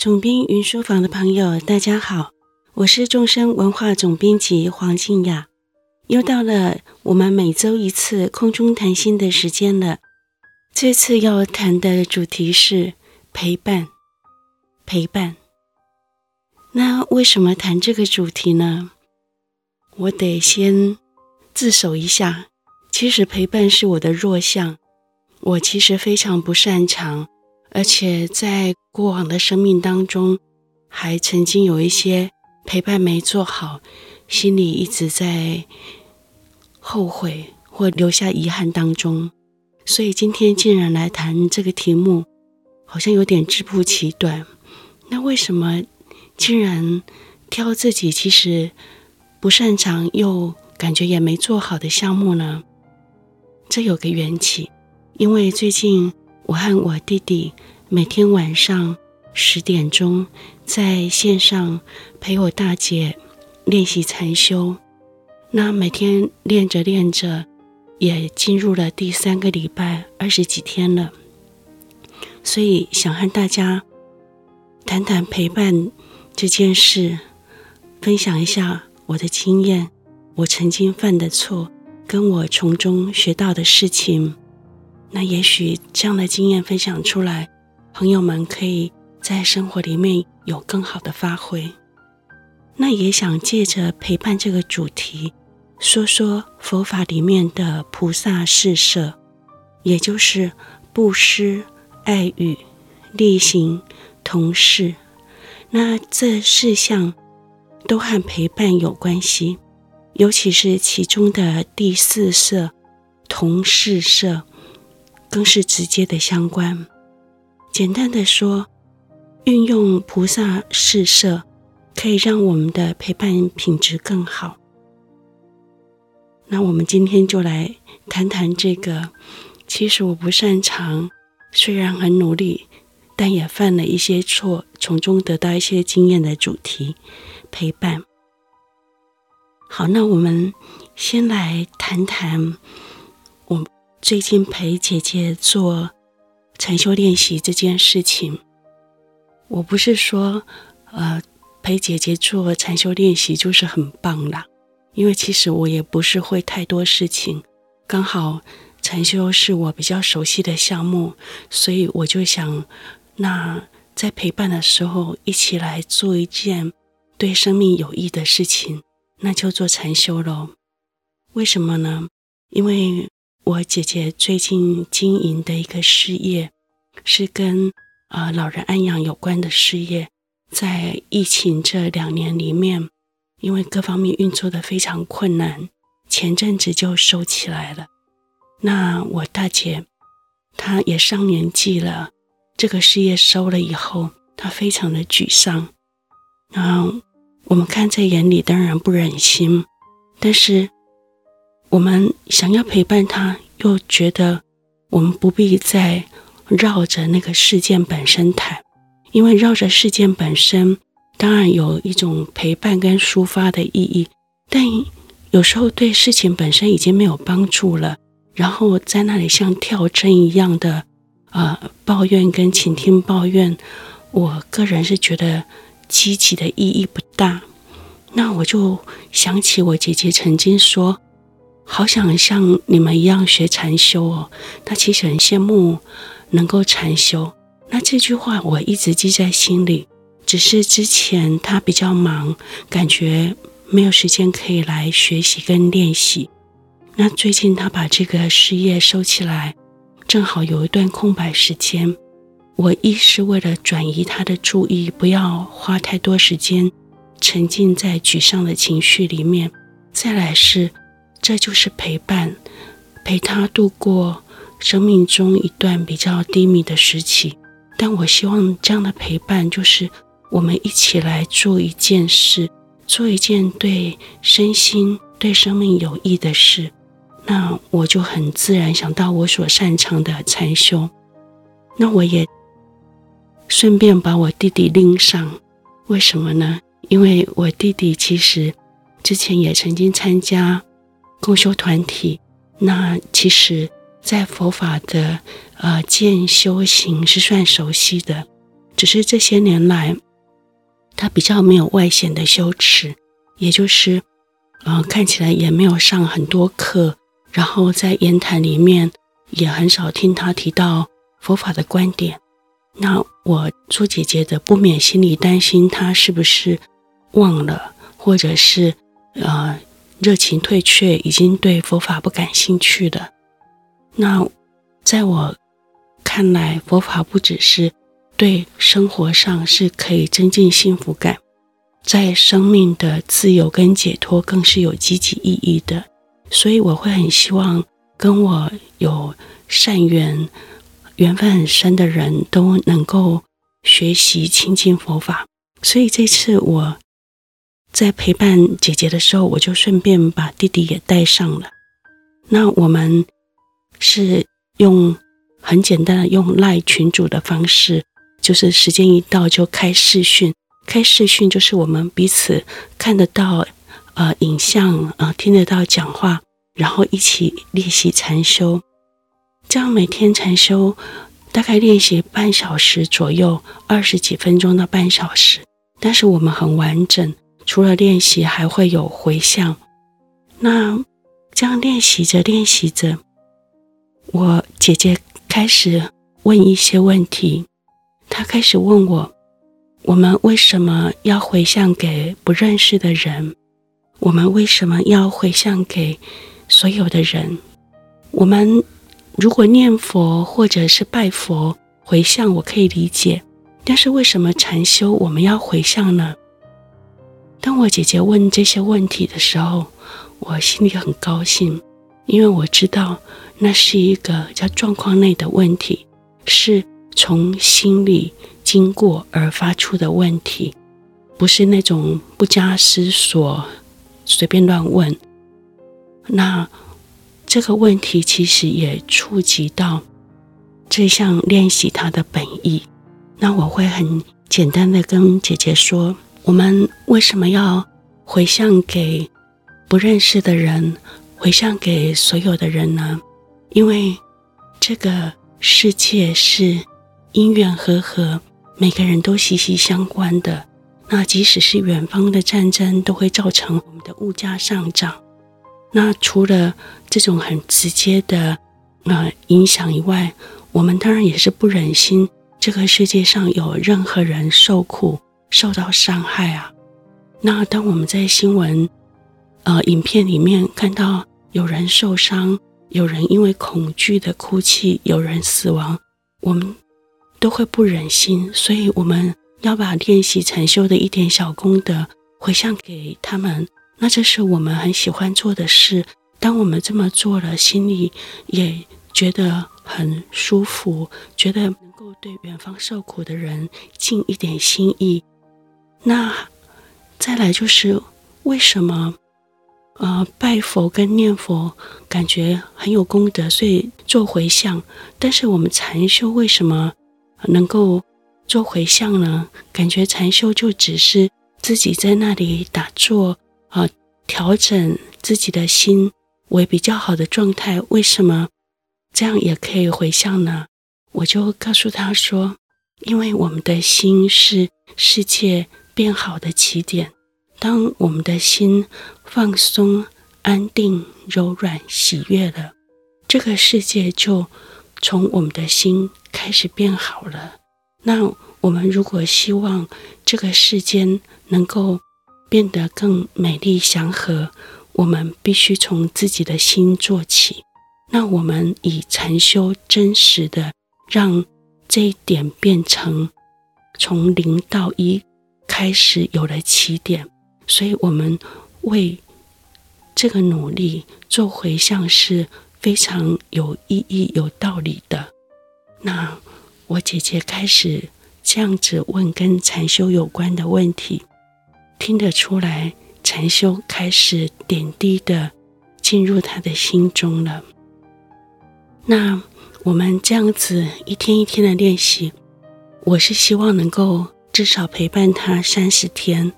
总编云书房的朋友，大家好，我是众生文化总编辑黄静雅，又到了我们每周一次空中谈心的时间了。这次要谈的主题是陪伴，陪伴。那为什么谈这个主题呢？我得先自首一下，其实陪伴是我的弱项。我其实非常不擅长，而且在过往的生命当中，还曾经有一些陪伴没做好，心里一直在后悔或留下遗憾当中。所以今天竟然来谈这个题目，好像有点自不其短。那为什么竟然挑自己其实不擅长又感觉也没做好的项目呢？这有个缘起。因为最近我和我弟弟每天晚上十点钟在线上陪我大姐练习禅修，那每天练着练着，也进入了第三个礼拜，二十几天了。所以想和大家谈谈陪伴这件事，分享一下我的经验，我曾经犯的错，跟我从中学到的事情。那也许这样的经验分享出来，朋友们可以在生活里面有更好的发挥。那也想借着陪伴这个主题，说说佛法里面的菩萨四摄，也就是布施、爱语、力行、同事。那这四项都和陪伴有关系，尤其是其中的第四摄同事摄。更是直接的相关。简单的说，运用菩萨四摄，可以让我们的陪伴品质更好。那我们今天就来谈谈这个。其实我不擅长，虽然很努力，但也犯了一些错，从中得到一些经验的主题——陪伴。好，那我们先来谈谈。最近陪姐姐做禅修练习这件事情，我不是说，呃，陪姐姐做禅修练习就是很棒啦，因为其实我也不是会太多事情，刚好禅修是我比较熟悉的项目，所以我就想，那在陪伴的时候一起来做一件对生命有益的事情，那就做禅修喽。为什么呢？因为。我姐姐最近经营的一个事业，是跟呃老人安养有关的事业，在疫情这两年里面，因为各方面运作的非常困难，前阵子就收起来了。那我大姐她也上年纪了，这个事业收了以后，她非常的沮丧。然后我们看在眼里，当然不忍心，但是。我们想要陪伴他，又觉得我们不必再绕着那个事件本身谈，因为绕着事件本身当然有一种陪伴跟抒发的意义，但有时候对事情本身已经没有帮助了，然后在那里像跳针一样的呃抱怨跟倾听抱怨，我个人是觉得积极的意义不大。那我就想起我姐姐曾经说。好想像你们一样学禅修哦，他其实很羡慕能够禅修。那这句话我一直记在心里，只是之前他比较忙，感觉没有时间可以来学习跟练习。那最近他把这个事业收起来，正好有一段空白时间。我一是为了转移他的注意，不要花太多时间沉浸在沮丧的情绪里面。再来是。这就是陪伴，陪他度过生命中一段比较低迷的时期。但我希望这样的陪伴，就是我们一起来做一件事，做一件对身心、对生命有益的事。那我就很自然想到我所擅长的禅修。那我也顺便把我弟弟拎上，为什么呢？因为我弟弟其实之前也曾经参加。共修团体，那其实，在佛法的呃见修行是算熟悉的，只是这些年来，他比较没有外显的修持，也就是，嗯、呃，看起来也没有上很多课，然后在言谈里面也很少听他提到佛法的观点。那我做姐姐的不免心里担心他是不是忘了，或者是呃热情退却，已经对佛法不感兴趣了。那在我看来，佛法不只是对生活上是可以增进幸福感，在生命的自由跟解脱更是有积极意义的。所以我会很希望跟我有善缘。缘分很深的人都能够学习亲近佛法，所以这次我在陪伴姐姐的时候，我就顺便把弟弟也带上了。那我们是用很简单的用赖群组的方式，就是时间一到就开视讯，开视讯就是我们彼此看得到呃影像，呃听得到讲话，然后一起练习禅修。这样每天禅修大概练习半小时左右，二十几分钟到半小时。但是我们很完整，除了练习还会有回向。那这样练习着练习着，我姐姐开始问一些问题。她开始问我：我们为什么要回向给不认识的人？我们为什么要回向给所有的人？我们。如果念佛或者是拜佛回向，我可以理解。但是为什么禅修我们要回向呢？当我姐姐问这些问题的时候，我心里很高兴，因为我知道那是一个叫状况内的问题，是从心里经过而发出的问题，不是那种不加思索随便乱问。那。这个问题其实也触及到这项练习它的本意。那我会很简单的跟姐姐说：我们为什么要回向给不认识的人，回向给所有的人呢？因为这个世界是因缘和合，每个人都息息相关的。那即使是远方的战争，都会造成我们的物价上涨。那除了这种很直接的呃影响以外，我们当然也是不忍心这个世界上有任何人受苦、受到伤害啊。那当我们在新闻呃影片里面看到有人受伤、有人因为恐惧的哭泣、有人死亡，我们都会不忍心，所以我们要把练习禅修的一点小功德回向给他们。那这是我们很喜欢做的事。当我们这么做了，心里也觉得很舒服，觉得能够对远方受苦的人尽一点心意。那再来就是为什么，呃，拜佛跟念佛感觉很有功德，所以做回向。但是我们禅修为什么能够做回向呢？感觉禅修就只是自己在那里打坐。啊，调整自己的心为比较好的状态，为什么这样也可以回向呢？我就告诉他说，因为我们的心是世界变好的起点。当我们的心放松、安定、柔软、喜悦了，这个世界就从我们的心开始变好了。那我们如果希望这个世间能够变得更美丽祥和，我们必须从自己的心做起。那我们以禅修真实的让这一点变成从零到一开始有了起点，所以我们为这个努力做回向是非常有意义、有道理的。那我姐姐开始这样子问跟禅修有关的问题。听得出来，禅修开始点滴的进入他的心中了。那我们这样子一天一天的练习，我是希望能够至少陪伴他三十天。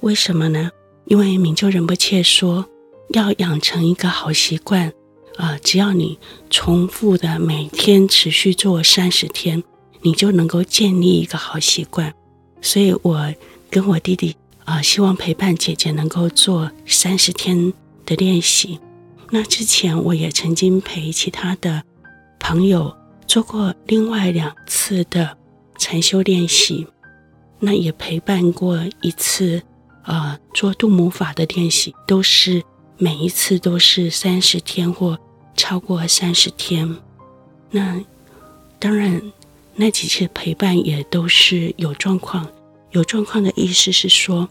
为什么呢？因为明就仁波切说，要养成一个好习惯啊，只要你重复的每天持续做三十天，你就能够建立一个好习惯。所以我跟我弟弟啊、呃，希望陪伴姐姐能够做三十天的练习。那之前我也曾经陪其他的朋友做过另外两次的禅修练习，那也陪伴过一次，呃，做度母法的练习，都是每一次都是三十天或超过三十天。那当然，那几次陪伴也都是有状况。有状况的意思是说，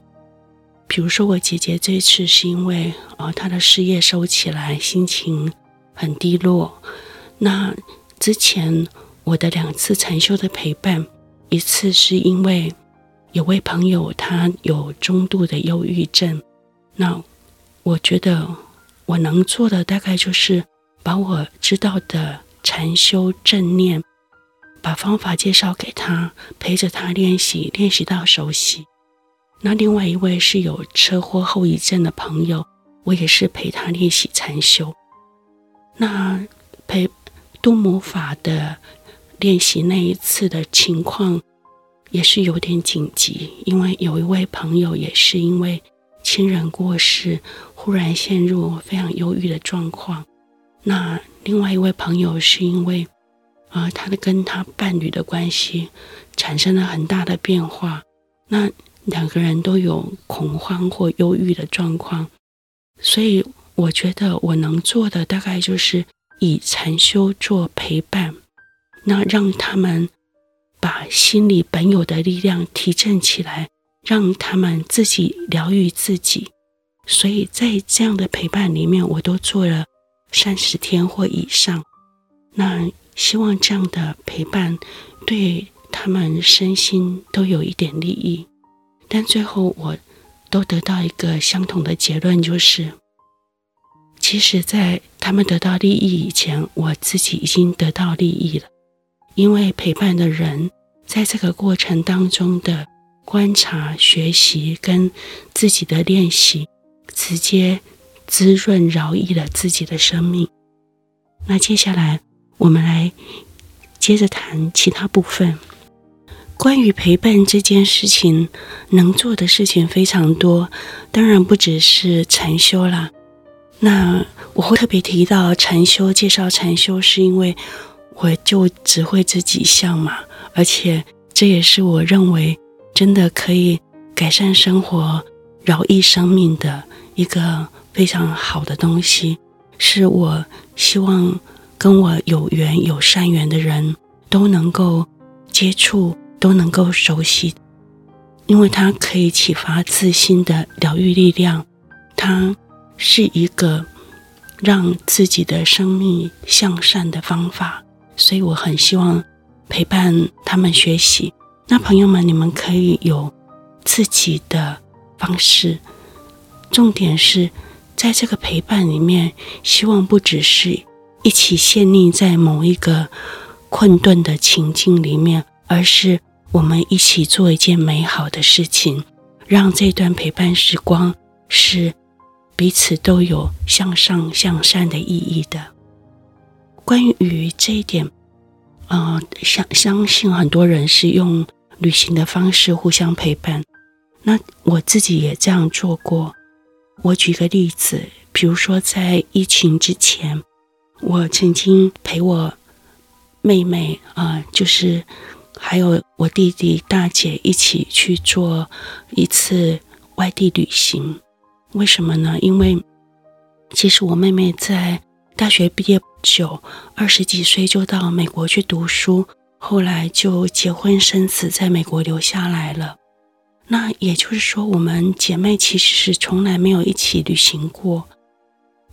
比如说我姐姐这次是因为呃她的事业收起来，心情很低落。那之前我的两次禅修的陪伴，一次是因为。有位朋友，他有中度的忧郁症。那我觉得我能做的大概就是把我知道的禅修正念，把方法介绍给他，陪着他练习，练习到熟悉。那另外一位是有车祸后遗症的朋友，我也是陪他练习禅修。那陪度母法的练习那一次的情况。也是有点紧急，因为有一位朋友也是因为亲人过世，忽然陷入非常忧郁的状况。那另外一位朋友是因为，啊、呃，他的跟他伴侣的关系产生了很大的变化，那两个人都有恐慌或忧郁的状况。所以我觉得我能做的大概就是以禅修做陪伴，那让他们。把心里本有的力量提振起来，让他们自己疗愈自己。所以在这样的陪伴里面，我都做了三十天或以上。那希望这样的陪伴对他们身心都有一点利益。但最后我都得到一个相同的结论，就是其实，在他们得到利益以前，我自己已经得到利益了。因为陪伴的人，在这个过程当中的观察、学习跟自己的练习，直接滋润、饶益了自己的生命。那接下来，我们来接着谈其他部分。关于陪伴这件事情，能做的事情非常多，当然不只是禅修啦。那我会特别提到禅修，介绍禅修，是因为。我就只会这几项嘛，而且这也是我认为真的可以改善生活、饶益生命的一个非常好的东西，是我希望跟我有缘、有善缘的人都能够接触、都能够熟悉，因为它可以启发自心的疗愈力量，它是一个让自己的生命向善的方法。所以我很希望陪伴他们学习。那朋友们，你们可以有自己的方式。重点是在这个陪伴里面，希望不只是一起陷溺在某一个困顿的情境里面，而是我们一起做一件美好的事情，让这段陪伴时光是彼此都有向上向善的意义的。关于这一点，呃，相相信很多人是用旅行的方式互相陪伴。那我自己也这样做过。我举个例子，比如说在疫情之前，我曾经陪我妹妹啊、呃，就是还有我弟弟、大姐一起去做一次外地旅行。为什么呢？因为其实我妹妹在大学毕业。不久二十几岁就到美国去读书，后来就结婚生子，在美国留下来了。那也就是说，我们姐妹其实是从来没有一起旅行过。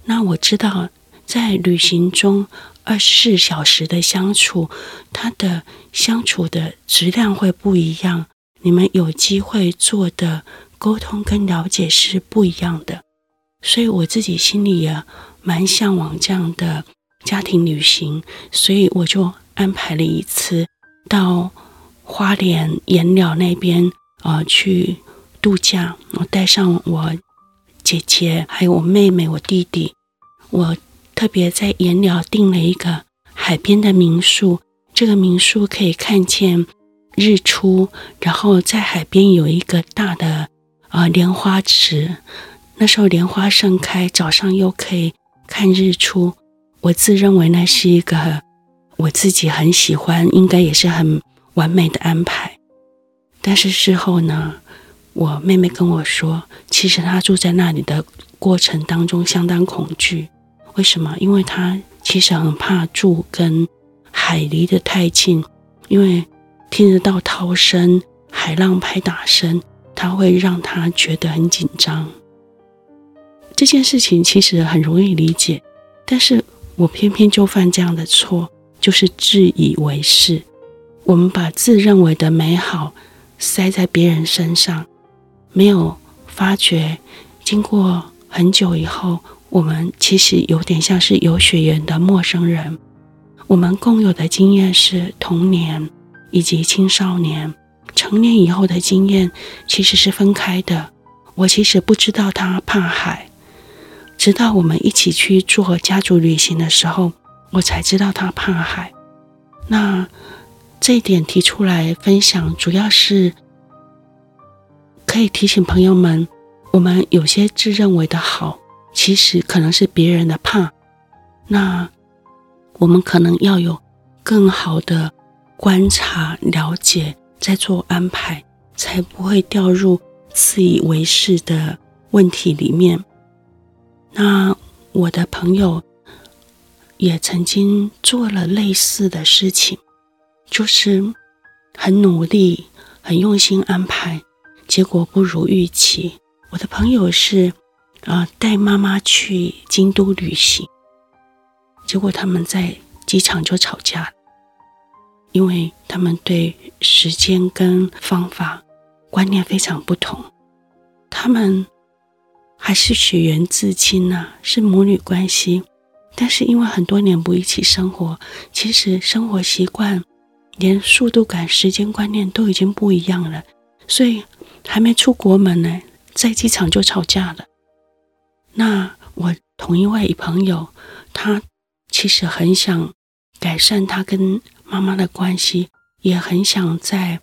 那我知道，在旅行中二十四小时的相处，它的相处的质量会不一样，你们有机会做的沟通跟了解是不一样的。所以我自己心里也蛮向往这样的。家庭旅行，所以我就安排了一次到花莲盐寮那边啊、呃、去度假。我带上我姐姐，还有我妹妹、我弟弟。我特别在盐寮订了一个海边的民宿，这个民宿可以看见日出，然后在海边有一个大的呃莲花池，那时候莲花盛开，早上又可以看日出。我自认为那是一个我自己很喜欢，应该也是很完美的安排。但是事后呢，我妹妹跟我说，其实她住在那里的过程当中相当恐惧。为什么？因为她其实很怕住跟海离得太近，因为听得到涛声、海浪拍打声，它会让她觉得很紧张。这件事情其实很容易理解，但是。我偏偏就犯这样的错，就是自以为是。我们把自认为的美好塞在别人身上，没有发觉，经过很久以后，我们其实有点像是有血缘的陌生人。我们共有的经验是童年以及青少年，成年以后的经验其实是分开的。我其实不知道他怕海。直到我们一起去做家族旅行的时候，我才知道他怕海。那这一点提出来分享，主要是可以提醒朋友们，我们有些自认为的好，其实可能是别人的怕。那我们可能要有更好的观察、了解，再做安排，才不会掉入自以为是的问题里面。那我的朋友也曾经做了类似的事情，就是很努力、很用心安排，结果不如预期。我的朋友是啊、带妈妈去京都旅行，结果他们在机场就吵架，因为他们对时间跟方法观念非常不同，他们。还是血缘至亲呐，是母女关系，但是因为很多年不一起生活，其实生活习惯、连速度感、时间观念都已经不一样了，所以还没出国门呢，在机场就吵架了。那我同一位朋友，他其实很想改善他跟妈妈的关系，也很想在。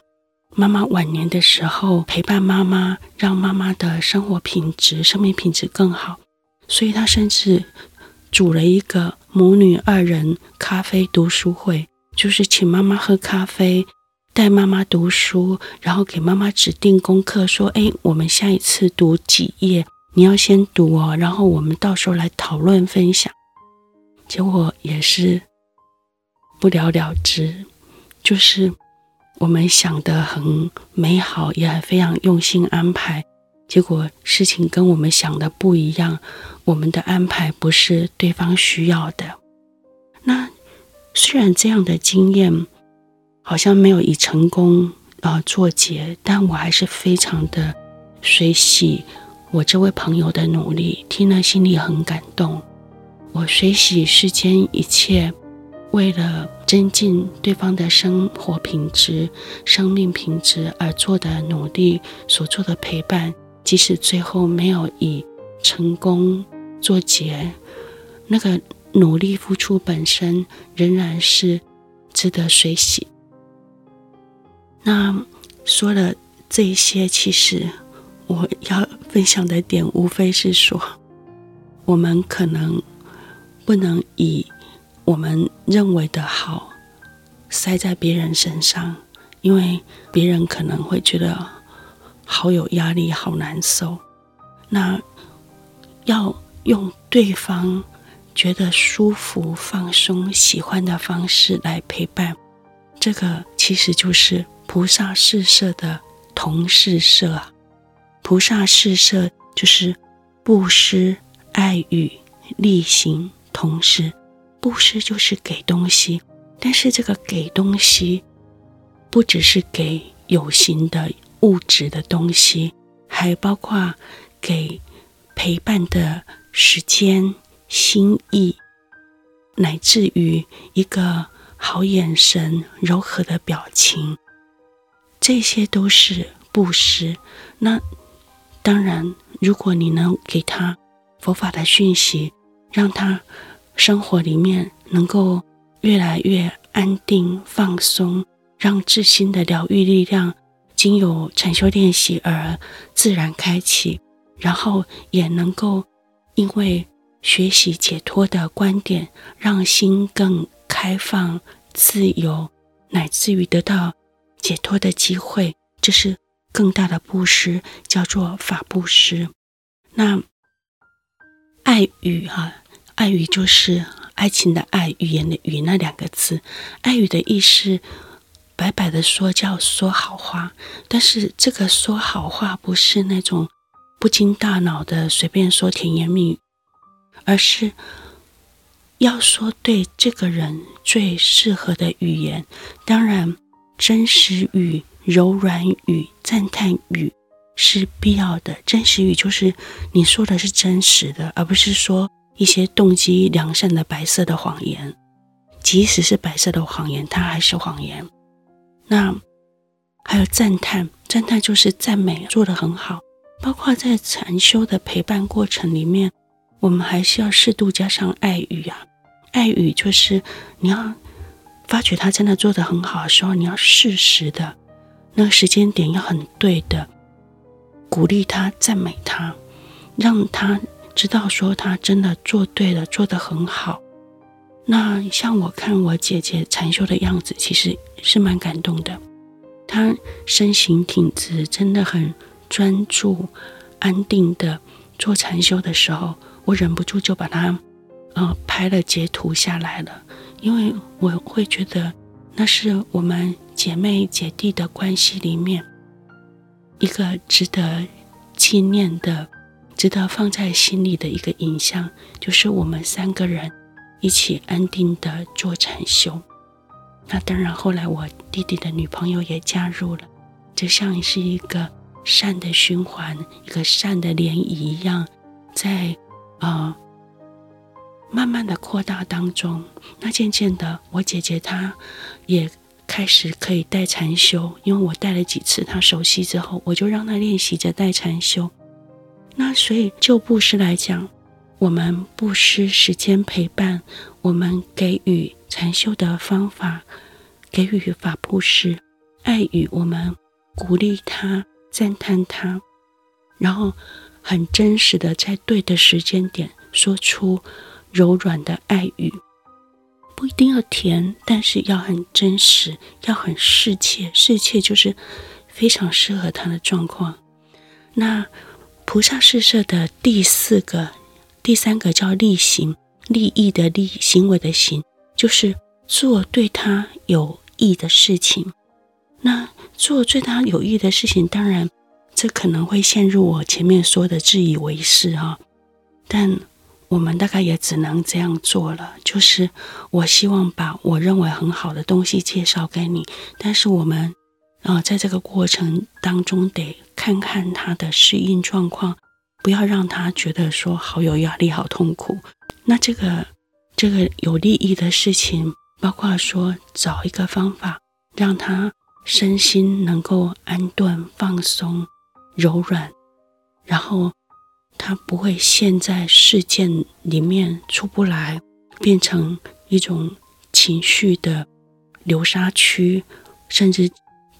妈妈晚年的时候，陪伴妈妈，让妈妈的生活品质、生命品质更好。所以，他甚至组了一个母女二人咖啡读书会，就是请妈妈喝咖啡，带妈妈读书，然后给妈妈指定功课，说：“哎，我们下一次读几页，你要先读哦，然后我们到时候来讨论分享。”结果也是不了了之，就是。我们想得很美好，也很非常用心安排，结果事情跟我们想的不一样。我们的安排不是对方需要的。那虽然这样的经验好像没有以成功啊、呃、作结，但我还是非常的随喜我这位朋友的努力，听了心里很感动。我随喜世间一切。为了增进对方的生活品质、生命品质而做的努力，所做的陪伴，即使最后没有以成功作结，那个努力付出本身仍然是值得随喜。那说了这些，其实我要分享的点，无非是说，我们可能不能以。我们认为的好，塞在别人身上，因为别人可能会觉得好有压力、好难受。那要用对方觉得舒服、放松、喜欢的方式来陪伴，这个其实就是菩萨四摄的同事摄。菩萨四摄就是布施、爱语、力行、同事。布施就是给东西，但是这个给东西不只是给有形的物质的东西，还包括给陪伴的时间、心意，乃至于一个好眼神、柔和的表情，这些都是布施。那当然，如果你能给他佛法的讯息，让他。生活里面能够越来越安定、放松，让自心的疗愈力量经由禅修练习而自然开启，然后也能够因为学习解脱的观点，让心更开放、自由，乃至于得到解脱的机会，这是更大的布施，叫做法布施。那爱语哈，爱语就是爱情的爱，语言的语那两个字。爱语的意思，白白的说叫说好话，但是这个说好话不是那种不经大脑的随便说甜言蜜语，而是要说对这个人最适合的语言。当然，真实语、柔软语、赞叹语。是必要的。真实语就是你说的是真实的，而不是说一些动机良善的白色的谎言。即使是白色的谎言，它还是谎言。那还有赞叹，赞叹就是赞美，做得很好。包括在禅修的陪伴过程里面，我们还是要适度加上爱语啊。爱语就是你要发觉他真的做得很好的时候，你要适时的，那个时间点要很对的。鼓励他，赞美他，让他知道说他真的做对了，做得很好。那像我看我姐姐禅修的样子，其实是蛮感动的。她身形挺直，真的很专注、安定的做禅修的时候，我忍不住就把她呃拍了截图下来了，因为我会觉得那是我们姐妹姐弟的关系里面。一个值得纪念的、值得放在心里的一个影像，就是我们三个人一起安定的做禅修。那当然，后来我弟弟的女朋友也加入了，就像是一个善的循环，一个善的涟漪一样，在呃慢慢的扩大当中。那渐渐的，我姐姐她也。开始可以带禅修，因为我带了几次，他熟悉之后，我就让他练习着带禅修。那所以就布施来讲，我们布施时间陪伴，我们给予禅修的方法，给予法布施，爱语，我们鼓励他，赞叹他，然后很真实的在对的时间点说出柔软的爱语。不一定要甜，但是要很真实，要很适切。适切就是非常适合他的状况。那菩萨四摄的第四个、第三个叫利行，利益的利，行为的行，就是做对他有益的事情。那做对他有益的事情，当然这可能会陷入我前面说的自以为是哈，但。我们大概也只能这样做了，就是我希望把我认为很好的东西介绍给你，但是我们，呃，在这个过程当中得看看他的适应状况，不要让他觉得说好有压力、好痛苦。那这个这个有利益的事情，包括说找一个方法，让他身心能够安顿、放松、柔软，然后。他不会陷在事件里面出不来，变成一种情绪的流沙区，甚至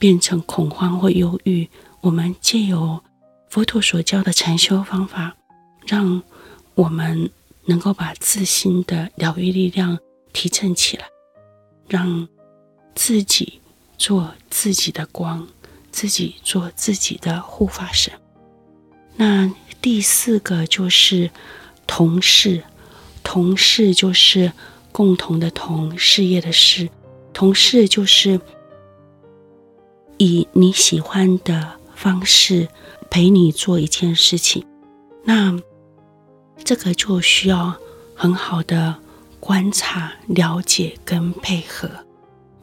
变成恐慌或忧郁。我们借由佛陀所教的禅修方法，让我们能够把自心的疗愈力量提振起来，让自己做自己的光，自己做自己的护法神。那。第四个就是同事，同事就是共同的同，事业的事，同事就是以你喜欢的方式陪你做一件事情，那这个就需要很好的观察、了解跟配合。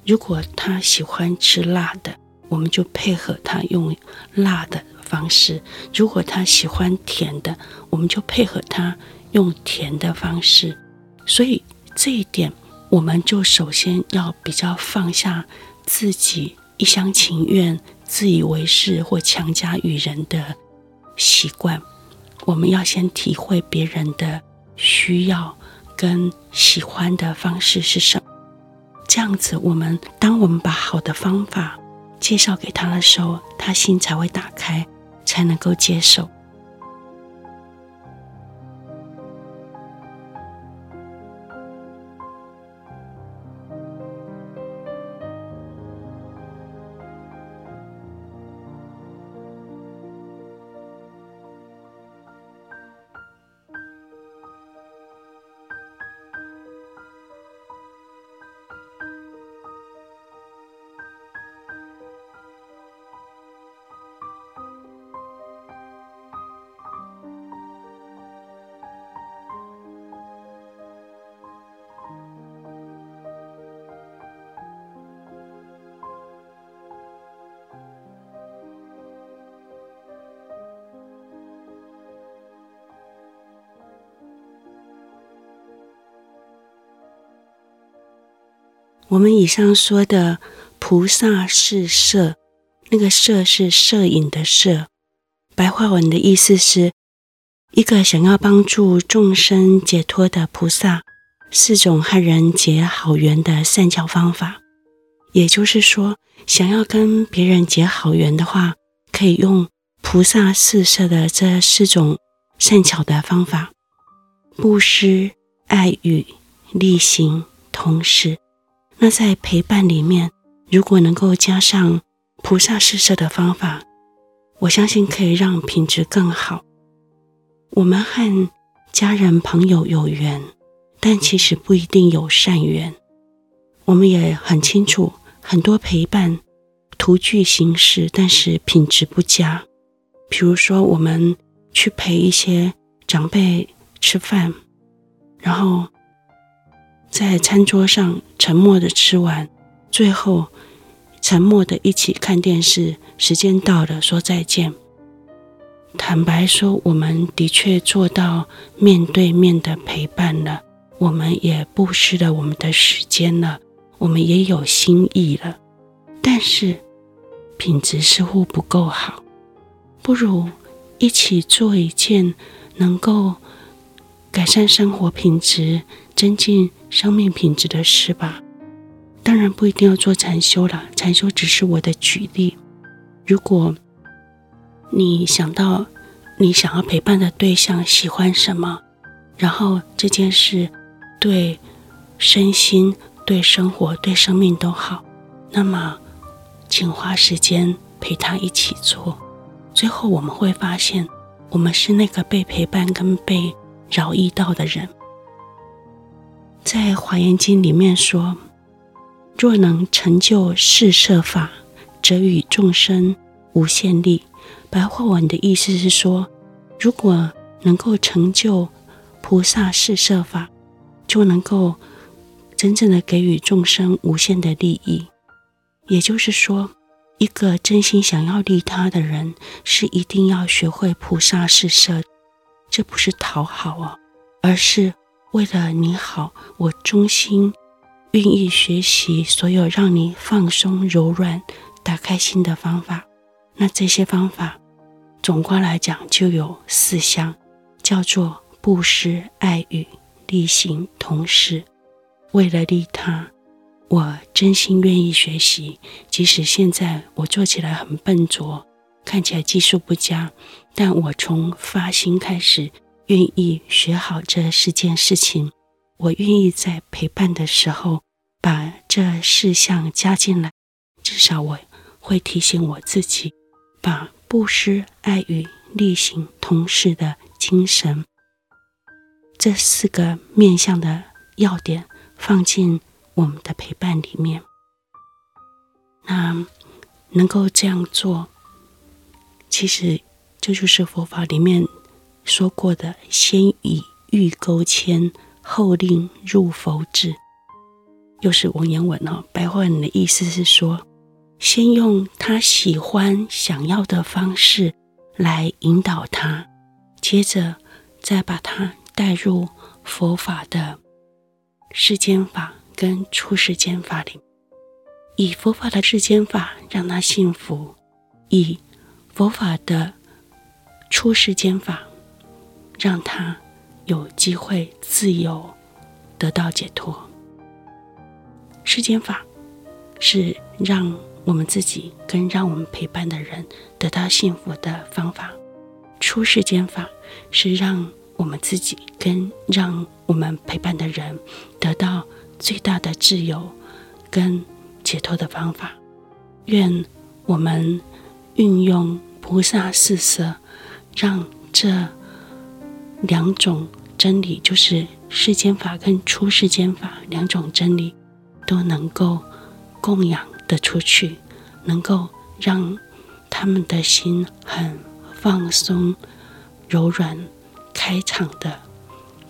如果他喜欢吃辣的，我们就配合他用辣的。方式，如果他喜欢甜的，我们就配合他用甜的方式。所以这一点，我们就首先要比较放下自己一厢情愿、自以为是或强加于人的习惯。我们要先体会别人的需要跟喜欢的方式是什么，这样子，我们当我们把好的方法介绍给他的时候，他心才会打开，才能够接受。我们以上说的菩萨视摄，那个“摄”是摄影的“摄”，白话文的意思是一个想要帮助众生解脱的菩萨，四种和人结好缘的善巧方法。也就是说，想要跟别人结好缘的话，可以用菩萨四摄的这四种善巧的方法：布施、爱语、利行、同事。那在陪伴里面，如果能够加上菩萨视摄的方法，我相信可以让品质更好。我们和家人朋友有缘，但其实不一定有善缘。我们也很清楚，很多陪伴徒具形式，但是品质不佳。比如说，我们去陪一些长辈吃饭，然后。在餐桌上沉默的吃完，最后沉默的一起看电视。时间到了，说再见。坦白说，我们的确做到面对面的陪伴了，我们也布施了我们的时间了，我们也有心意了。但是品质似乎不够好，不如一起做一件能够改善生活品质、增进生命品质的事吧，当然不一定要做禅修了。禅修只是我的举例。如果你想到你想要陪伴的对象喜欢什么，然后这件事对身心、对生活、对生命都好，那么请花时间陪他一起做。最后我们会发现，我们是那个被陪伴跟被饶益到的人。在《华严经》里面说：“若能成就视摄法，则与众生无限利。”白话文的意思是说，如果能够成就菩萨视摄法，就能够真正的给予众生无限的利益。也就是说，一个真心想要利他的人，是一定要学会菩萨视摄。这不是讨好哦，而是。为了你好，我衷心愿意学习所有让你放松、柔软、打开心的方法。那这些方法，总括来讲就有四项，叫做布施、爱语、利行、同事。为了利他，我真心愿意学习，即使现在我做起来很笨拙，看起来技术不佳，但我从发心开始。愿意学好这四件事情，我愿意在陪伴的时候把这四项加进来，至少我会提醒我自己，把布施、爱与、利行、同事的精神，这四个面向的要点放进我们的陪伴里面。那能够这样做，其实这就是佛法里面。说过的，先以欲钩牵，后令入佛智，又是文言文哦。白话文的意思是说，先用他喜欢、想要的方式来引导他，接着再把他带入佛法的世间法跟出世间法里，以佛法的世间法让他幸福，以佛法的出世间法。让他有机会自由得到解脱。世间法是让我们自己跟让我们陪伴的人得到幸福的方法，出世间法是让我们自己跟让我们陪伴的人得到最大的自由跟解脱的方法。愿我们运用菩萨四摄，让这两种真理，就是世间法跟出世间法两种真理，都能够供养得出去，能够让他们的心很放松、柔软、开敞的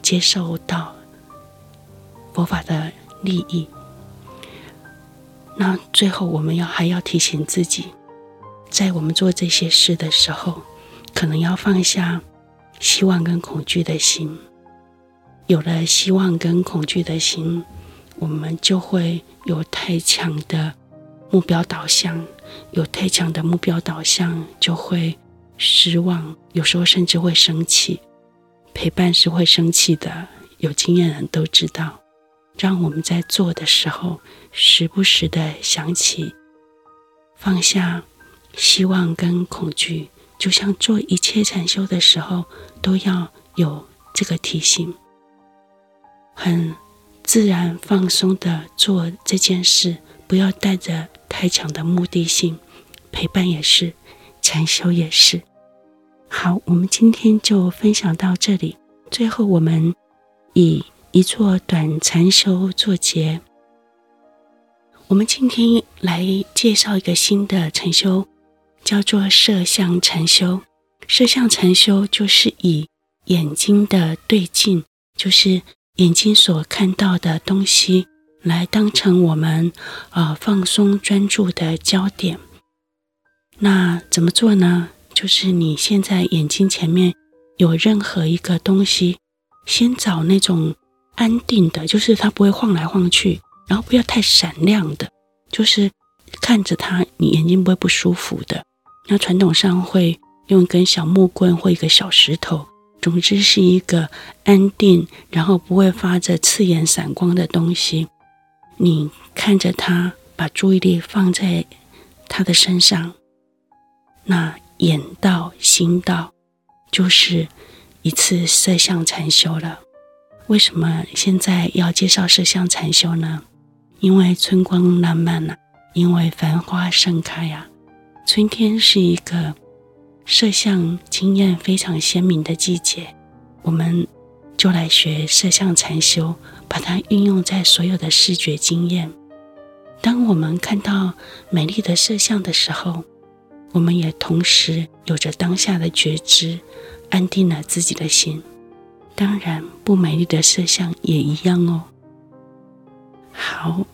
接受到佛法的利益。那最后，我们要还要提醒自己，在我们做这些事的时候，可能要放下希望跟恐惧的心。有了希望跟恐惧的心，我们就会有太强的目标导向，有太强的目标导向就会失望，有时候甚至会生气。陪伴是会生气的，有经验人都知道。让我们在做的时候，时不时的想起放下希望跟恐惧，就像做一切禅修的时候都要有这个提醒，很自然放松的做这件事，不要带着太强的目的性。陪伴也是，禅修也是。好，我们今天就分享到这里。最后，我们以一座短禅修作结。我们今天来介绍一个新的禅修，叫做摄相禅修。摄相禅修就是以眼睛的对镜，就是眼睛所看到的东西，来当成我们、呃、放松专注的焦点。那怎么做呢？就是你现在眼睛前面有任何一个东西，先找那种。安定的，就是它不会晃来晃去，然后不要太闪亮的，就是看着它，你眼睛不会不舒服的。那传统上会用一根小木棍或一个小石头，总之是一个安定，然后不会发着刺眼闪光的东西。你看着它，把注意力放在它的身上，那眼到心到，就是一次色相禅修了。为什么现在要介绍色相禅修呢？因为春光烂漫了，因为繁花盛开呀。春天是一个摄相经验非常鲜明的季节，我们就来学摄相禅修，把它运用在所有的视觉经验。当我们看到美丽的摄相的时候，我们也同时有着当下的觉知，安定了自己的心。当然，不美丽的摄相也一样哦。好，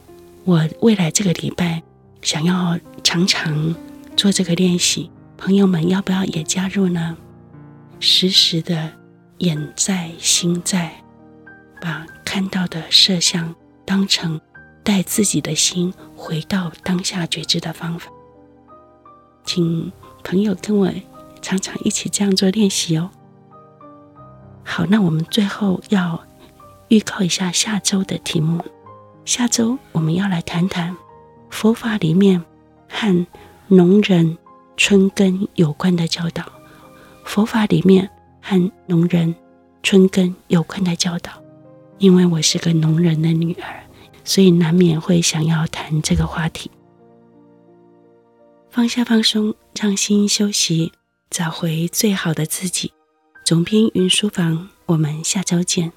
我未来这个礼拜想要常常做这个练习，朋友们要不要也加入呢？时时的眼在心在，把看到的摄相当成带自己的心回到当下觉知的方法。请朋友跟我常常一起这样做练习哦。好，那我们最后要预告一下下周的题目。下周我们要来谈谈佛法里面和农人春耕有关的教导。佛法里面和农人春耕有关的教导，因为我是个农人的女儿，所以难免会想要谈这个话题。放下放松，让心休息，找回最好的自己。总编云书房，我们下周见。